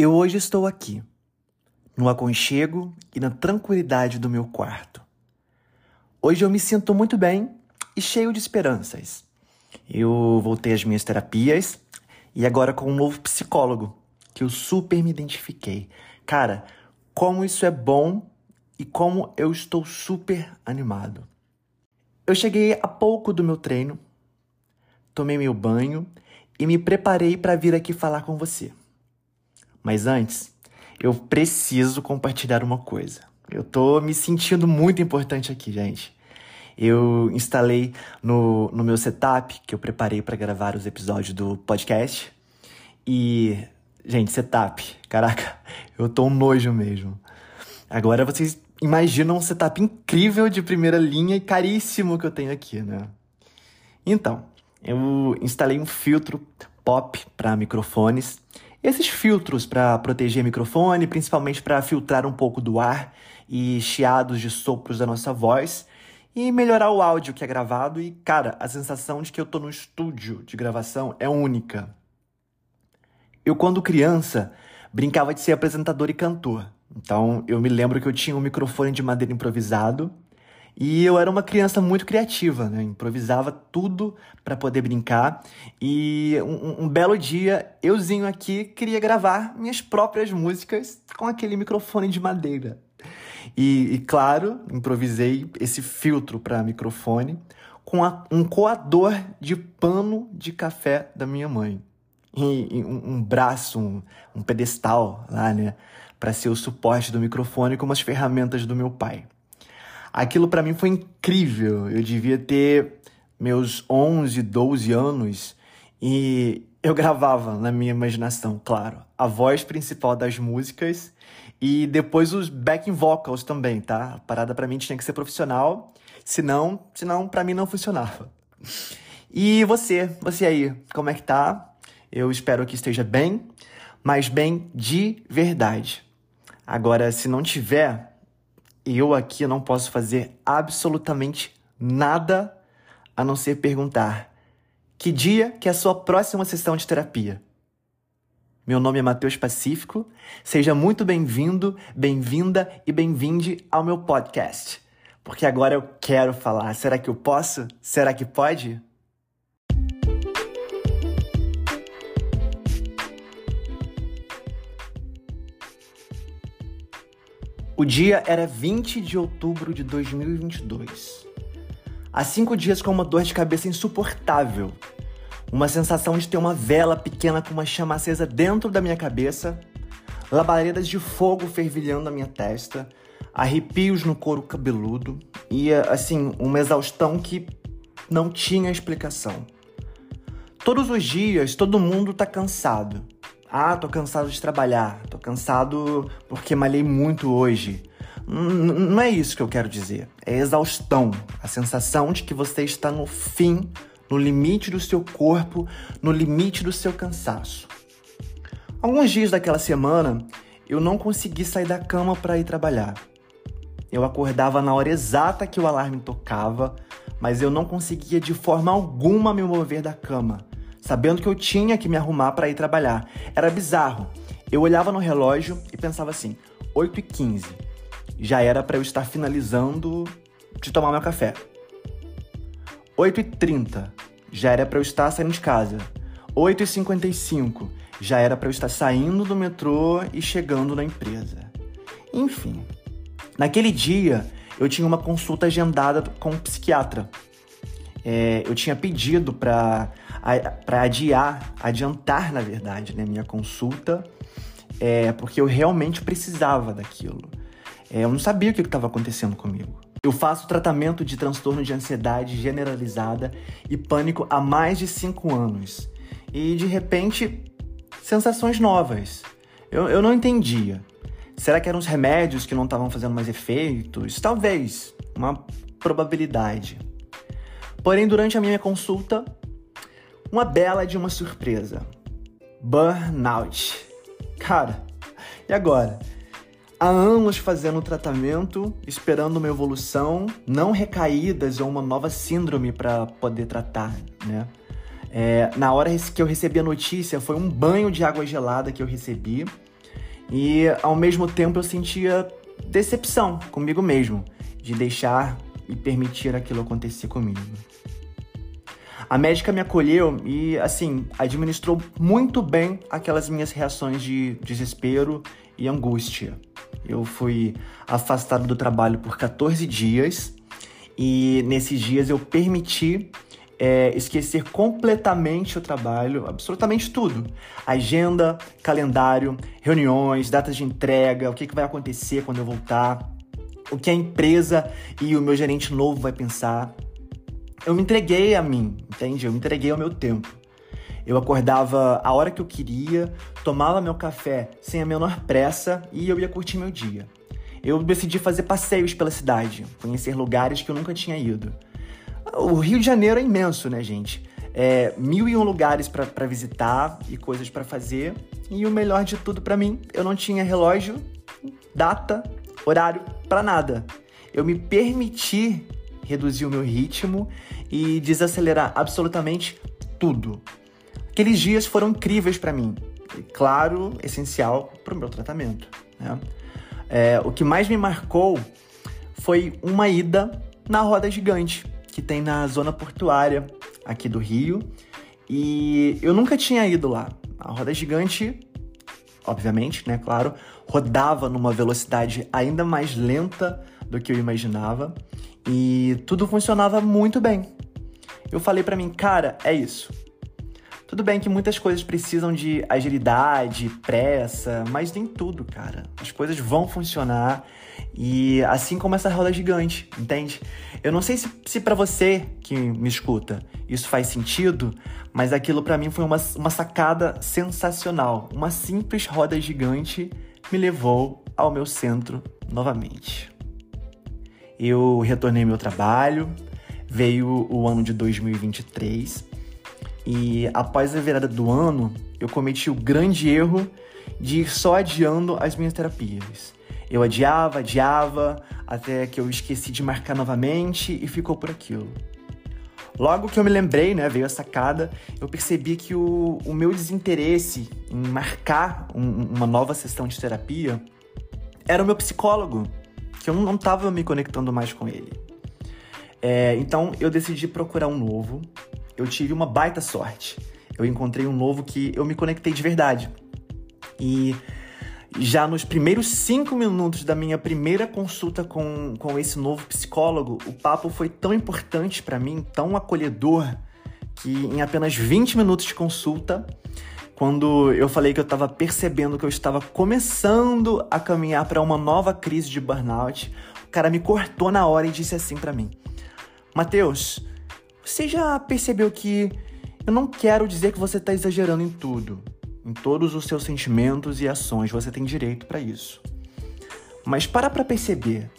Eu hoje estou aqui, no aconchego e na tranquilidade do meu quarto. Hoje eu me sinto muito bem e cheio de esperanças. Eu voltei às minhas terapias e agora com um novo psicólogo, que eu super me identifiquei. Cara, como isso é bom e como eu estou super animado. Eu cheguei há pouco do meu treino, tomei meu banho e me preparei para vir aqui falar com você. Mas antes, eu preciso compartilhar uma coisa. Eu tô me sentindo muito importante aqui, gente. Eu instalei no, no meu setup, que eu preparei para gravar os episódios do podcast. E, gente, setup, caraca, eu tô um nojo mesmo. Agora vocês imaginam um setup incrível de primeira linha e caríssimo que eu tenho aqui, né? Então, eu instalei um filtro pop para microfones esses filtros para proteger microfone, principalmente para filtrar um pouco do ar e chiados de sopros da nossa voz e melhorar o áudio que é gravado e, cara, a sensação de que eu tô no estúdio de gravação é única. Eu quando criança brincava de ser apresentador e cantor. Então, eu me lembro que eu tinha um microfone de madeira improvisado e eu era uma criança muito criativa, né? Improvisava tudo para poder brincar. E um, um, belo dia, euzinho aqui queria gravar minhas próprias músicas com aquele microfone de madeira. E, e claro, improvisei esse filtro para microfone com a, um coador de pano de café da minha mãe. E, e um, um, braço, um, um pedestal lá, né? Para ser o suporte do microfone com umas ferramentas do meu pai. Aquilo para mim foi incrível. Eu devia ter meus 11, 12 anos e eu gravava na minha imaginação, claro, a voz principal das músicas e depois os backing vocals também, tá? A parada para mim tinha que ser profissional, senão, senão para mim não funcionava. E você, você aí, como é que tá? Eu espero que esteja bem, mas bem de verdade. Agora, se não tiver, eu aqui não posso fazer absolutamente nada a não ser perguntar: que dia que é a sua próxima sessão de terapia? Meu nome é Matheus Pacífico. Seja muito bem-vindo, bem-vinda e bem-vinde ao meu podcast. Porque agora eu quero falar. Será que eu posso? Será que pode? O dia era 20 de outubro de 2022. Há cinco dias com uma dor de cabeça insuportável. Uma sensação de ter uma vela pequena com uma chama acesa dentro da minha cabeça, labaredas de fogo fervilhando na minha testa, arrepios no couro cabeludo e, assim, uma exaustão que não tinha explicação. Todos os dias, todo mundo tá cansado. Ah, tô cansado de trabalhar, tô cansado porque malhei muito hoje. Não é isso que eu quero dizer. É exaustão, a sensação de que você está no fim, no limite do seu corpo, no limite do seu cansaço. Alguns dias daquela semana, eu não consegui sair da cama para ir trabalhar. Eu acordava na hora exata que o alarme tocava, mas eu não conseguia de forma alguma me mover da cama sabendo que eu tinha que me arrumar para ir trabalhar. Era bizarro. Eu olhava no relógio e pensava assim: 8 e 15 Já era para eu estar finalizando de tomar meu café. 8 e 30 Já era para eu estar saindo de casa. 8 e 55 Já era para eu estar saindo do metrô e chegando na empresa. Enfim, naquele dia eu tinha uma consulta agendada com um psiquiatra. É, eu tinha pedido para para adiar, adiantar, na verdade, né, minha consulta, é, porque eu realmente precisava daquilo. É, eu não sabia o que estava acontecendo comigo. Eu faço tratamento de transtorno de ansiedade generalizada e pânico há mais de cinco anos. E de repente, sensações novas. Eu, eu não entendia. Será que eram os remédios que não estavam fazendo mais efeitos? Talvez, uma probabilidade. Porém, durante a minha consulta, uma bela de uma surpresa. Burnout. Cara, e agora? Há anos fazendo tratamento, esperando uma evolução, não recaídas ou uma nova síndrome para poder tratar, né? É, na hora que eu recebi a notícia, foi um banho de água gelada que eu recebi. E ao mesmo tempo eu sentia decepção comigo mesmo, de deixar e permitir aquilo acontecer comigo. A médica me acolheu e, assim, administrou muito bem aquelas minhas reações de desespero e angústia. Eu fui afastado do trabalho por 14 dias e nesses dias eu permiti é, esquecer completamente o trabalho, absolutamente tudo. Agenda, calendário, reuniões, datas de entrega, o que, que vai acontecer quando eu voltar, o que a empresa e o meu gerente novo vai pensar. Eu me entreguei a mim, entende? Eu me entreguei ao meu tempo. Eu acordava a hora que eu queria, tomava meu café sem a menor pressa e eu ia curtir meu dia. Eu decidi fazer passeios pela cidade, conhecer lugares que eu nunca tinha ido. O Rio de Janeiro é imenso, né, gente? É, mil e um lugares para visitar e coisas para fazer. E o melhor de tudo para mim, eu não tinha relógio, data, horário para nada. Eu me permiti reduzir o meu ritmo e desacelerar absolutamente tudo. Aqueles dias foram incríveis para mim. E, claro, essencial para o meu tratamento. Né? É, o que mais me marcou foi uma ida na roda gigante que tem na zona portuária aqui do Rio. E eu nunca tinha ido lá. A roda gigante, obviamente, né, claro, rodava numa velocidade ainda mais lenta do que eu imaginava e tudo funcionava muito bem. Eu falei para mim, cara, é isso. Tudo bem que muitas coisas precisam de agilidade, pressa, mas nem tudo, cara. As coisas vão funcionar e assim como essa roda gigante, entende? Eu não sei se, se para você que me escuta isso faz sentido, mas aquilo para mim foi uma, uma sacada sensacional. Uma simples roda gigante me levou ao meu centro novamente. Eu retornei meu trabalho, veio o ano de 2023 e após a virada do ano, eu cometi o grande erro de ir só adiando as minhas terapias. Eu adiava, adiava, até que eu esqueci de marcar novamente e ficou por aquilo. Logo que eu me lembrei, né, veio a sacada, eu percebi que o, o meu desinteresse em marcar um, uma nova sessão de terapia era o meu psicólogo, que eu não estava me conectando mais com ele. É, então eu decidi procurar um novo. Eu tive uma baita sorte. Eu encontrei um novo que eu me conectei de verdade. E já nos primeiros cinco minutos da minha primeira consulta com, com esse novo psicólogo, o papo foi tão importante para mim, tão acolhedor, que em apenas 20 minutos de consulta, quando eu falei que eu estava percebendo que eu estava começando a caminhar para uma nova crise de burnout, o cara me cortou na hora e disse assim para mim: Mateus, você já percebeu que eu não quero dizer que você está exagerando em tudo em todos os seus sentimentos e ações, você tem direito para isso. Mas para para perceber,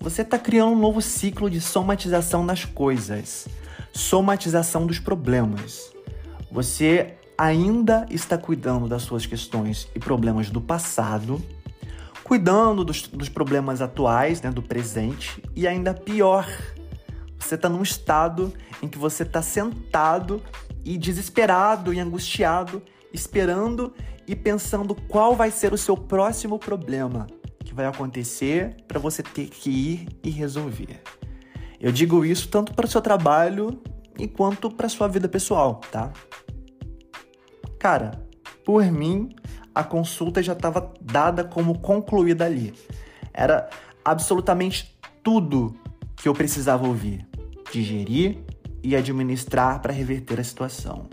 você está criando um novo ciclo de somatização das coisas, somatização dos problemas. Você ainda está cuidando das suas questões e problemas do passado, cuidando dos, dos problemas atuais, né, do presente, e ainda pior, você está num estado em que você está sentado e desesperado e angustiado esperando e pensando qual vai ser o seu próximo problema que vai acontecer para você ter que ir e resolver. Eu digo isso tanto para o seu trabalho quanto para sua vida pessoal, tá? Cara, por mim, a consulta já estava dada como concluída ali. Era absolutamente tudo que eu precisava ouvir, digerir e administrar para reverter a situação.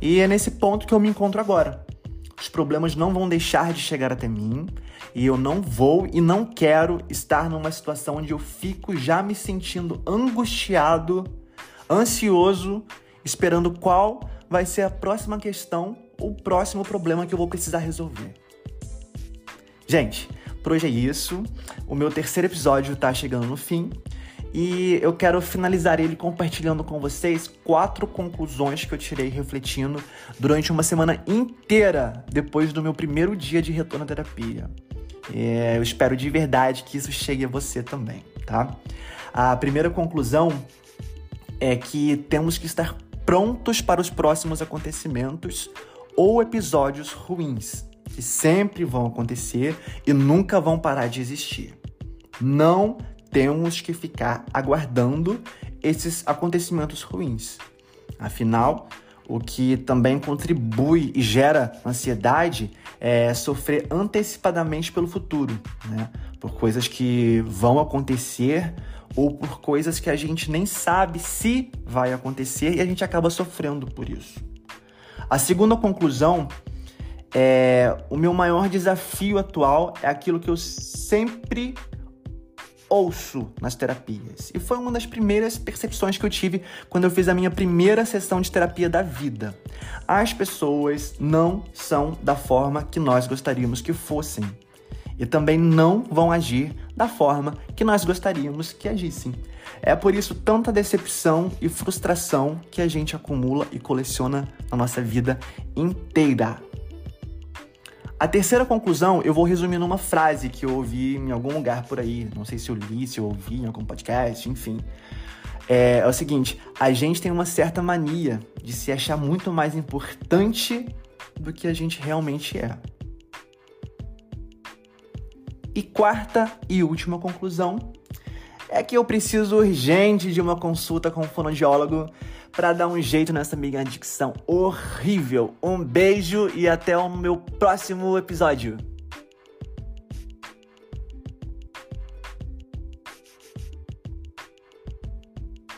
E é nesse ponto que eu me encontro agora. Os problemas não vão deixar de chegar até mim e eu não vou e não quero estar numa situação onde eu fico já me sentindo angustiado, ansioso, esperando qual vai ser a próxima questão o próximo problema que eu vou precisar resolver. Gente, por hoje é isso. O meu terceiro episódio está chegando no fim e eu quero finalizar ele compartilhando com vocês quatro conclusões que eu tirei refletindo durante uma semana inteira depois do meu primeiro dia de retorno à terapia. É, eu espero de verdade que isso chegue a você também, tá? A primeira conclusão é que temos que estar prontos para os próximos acontecimentos ou episódios ruins, que sempre vão acontecer e nunca vão parar de existir. Não temos que ficar aguardando esses acontecimentos ruins. Afinal, o que também contribui e gera ansiedade é sofrer antecipadamente pelo futuro, né? Por coisas que vão acontecer ou por coisas que a gente nem sabe se vai acontecer e a gente acaba sofrendo por isso. A segunda conclusão é o meu maior desafio atual é aquilo que eu sempre ouço nas terapias. E foi uma das primeiras percepções que eu tive quando eu fiz a minha primeira sessão de terapia da vida. As pessoas não são da forma que nós gostaríamos que fossem. E também não vão agir da forma que nós gostaríamos que agissem. É por isso tanta decepção e frustração que a gente acumula e coleciona na nossa vida inteira. A terceira conclusão eu vou resumir numa frase que eu ouvi em algum lugar por aí. Não sei se eu li, se eu ouvi em algum podcast, enfim. É, é o seguinte: a gente tem uma certa mania de se achar muito mais importante do que a gente realmente é. E quarta e última conclusão é que eu preciso urgente de uma consulta com um fonoaudiólogo para dar um jeito nessa minha dicção horrível. Um beijo e até o meu próximo episódio.